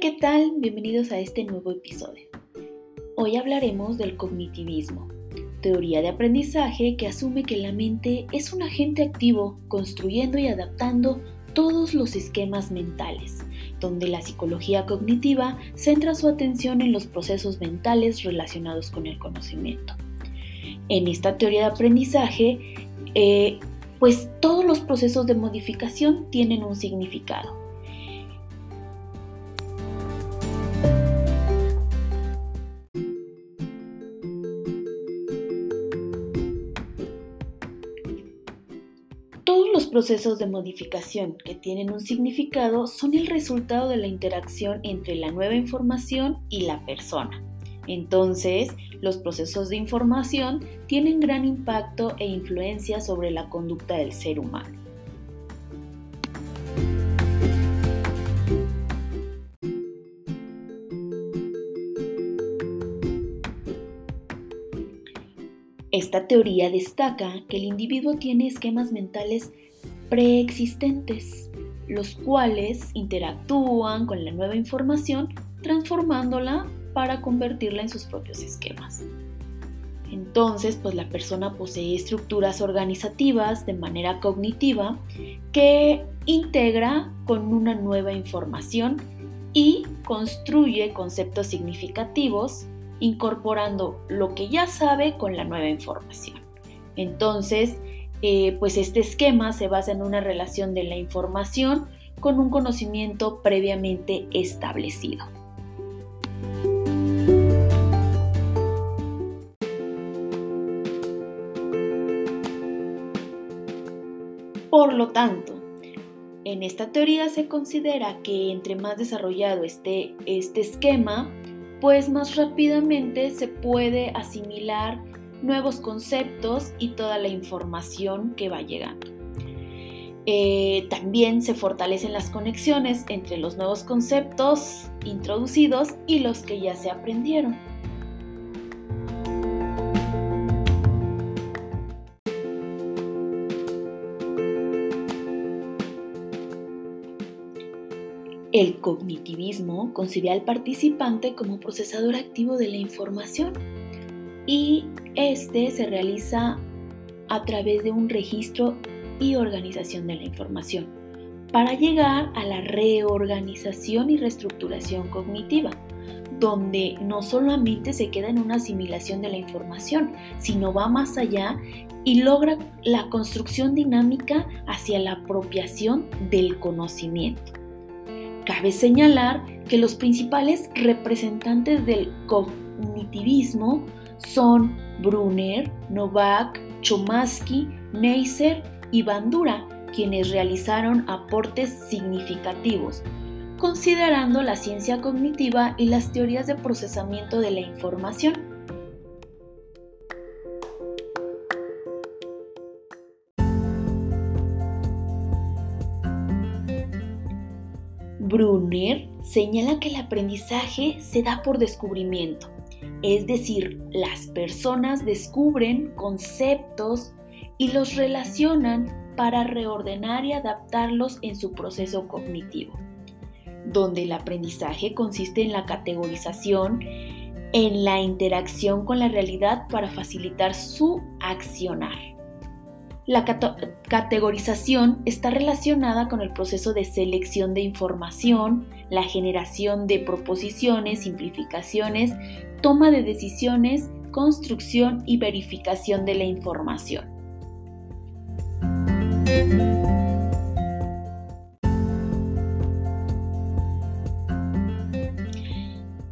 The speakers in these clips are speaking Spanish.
¿qué tal? Bienvenidos a este nuevo episodio. Hoy hablaremos del cognitivismo, teoría de aprendizaje que asume que la mente es un agente activo construyendo y adaptando todos los esquemas mentales, donde la psicología cognitiva centra su atención en los procesos mentales relacionados con el conocimiento. En esta teoría de aprendizaje, eh, pues todos los procesos de modificación tienen un significado. Procesos de modificación que tienen un significado son el resultado de la interacción entre la nueva información y la persona. Entonces, los procesos de información tienen gran impacto e influencia sobre la conducta del ser humano. Esta teoría destaca que el individuo tiene esquemas mentales preexistentes, los cuales interactúan con la nueva información transformándola para convertirla en sus propios esquemas. Entonces, pues la persona posee estructuras organizativas de manera cognitiva que integra con una nueva información y construye conceptos significativos incorporando lo que ya sabe con la nueva información. Entonces, eh, pues este esquema se basa en una relación de la información con un conocimiento previamente establecido. Por lo tanto, en esta teoría se considera que entre más desarrollado esté este esquema, pues más rápidamente se puede asimilar nuevos conceptos y toda la información que va llegando. Eh, también se fortalecen las conexiones entre los nuevos conceptos introducidos y los que ya se aprendieron. El cognitivismo concibe al participante como procesador activo de la información y este se realiza a través de un registro y organización de la información para llegar a la reorganización y reestructuración cognitiva, donde no solamente se queda en una asimilación de la información, sino va más allá y logra la construcción dinámica hacia la apropiación del conocimiento. Cabe señalar que los principales representantes del cognitivismo son Brunner, Novak, Chomsky, Neisser y Bandura, quienes realizaron aportes significativos, considerando la ciencia cognitiva y las teorías de procesamiento de la información Brunner señala que el aprendizaje se da por descubrimiento, es decir, las personas descubren conceptos y los relacionan para reordenar y adaptarlos en su proceso cognitivo, donde el aprendizaje consiste en la categorización, en la interacción con la realidad para facilitar su accionar. La categorización está relacionada con el proceso de selección de información, la generación de proposiciones, simplificaciones, toma de decisiones, construcción y verificación de la información.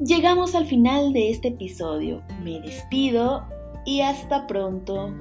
Llegamos al final de este episodio. Me despido y hasta pronto.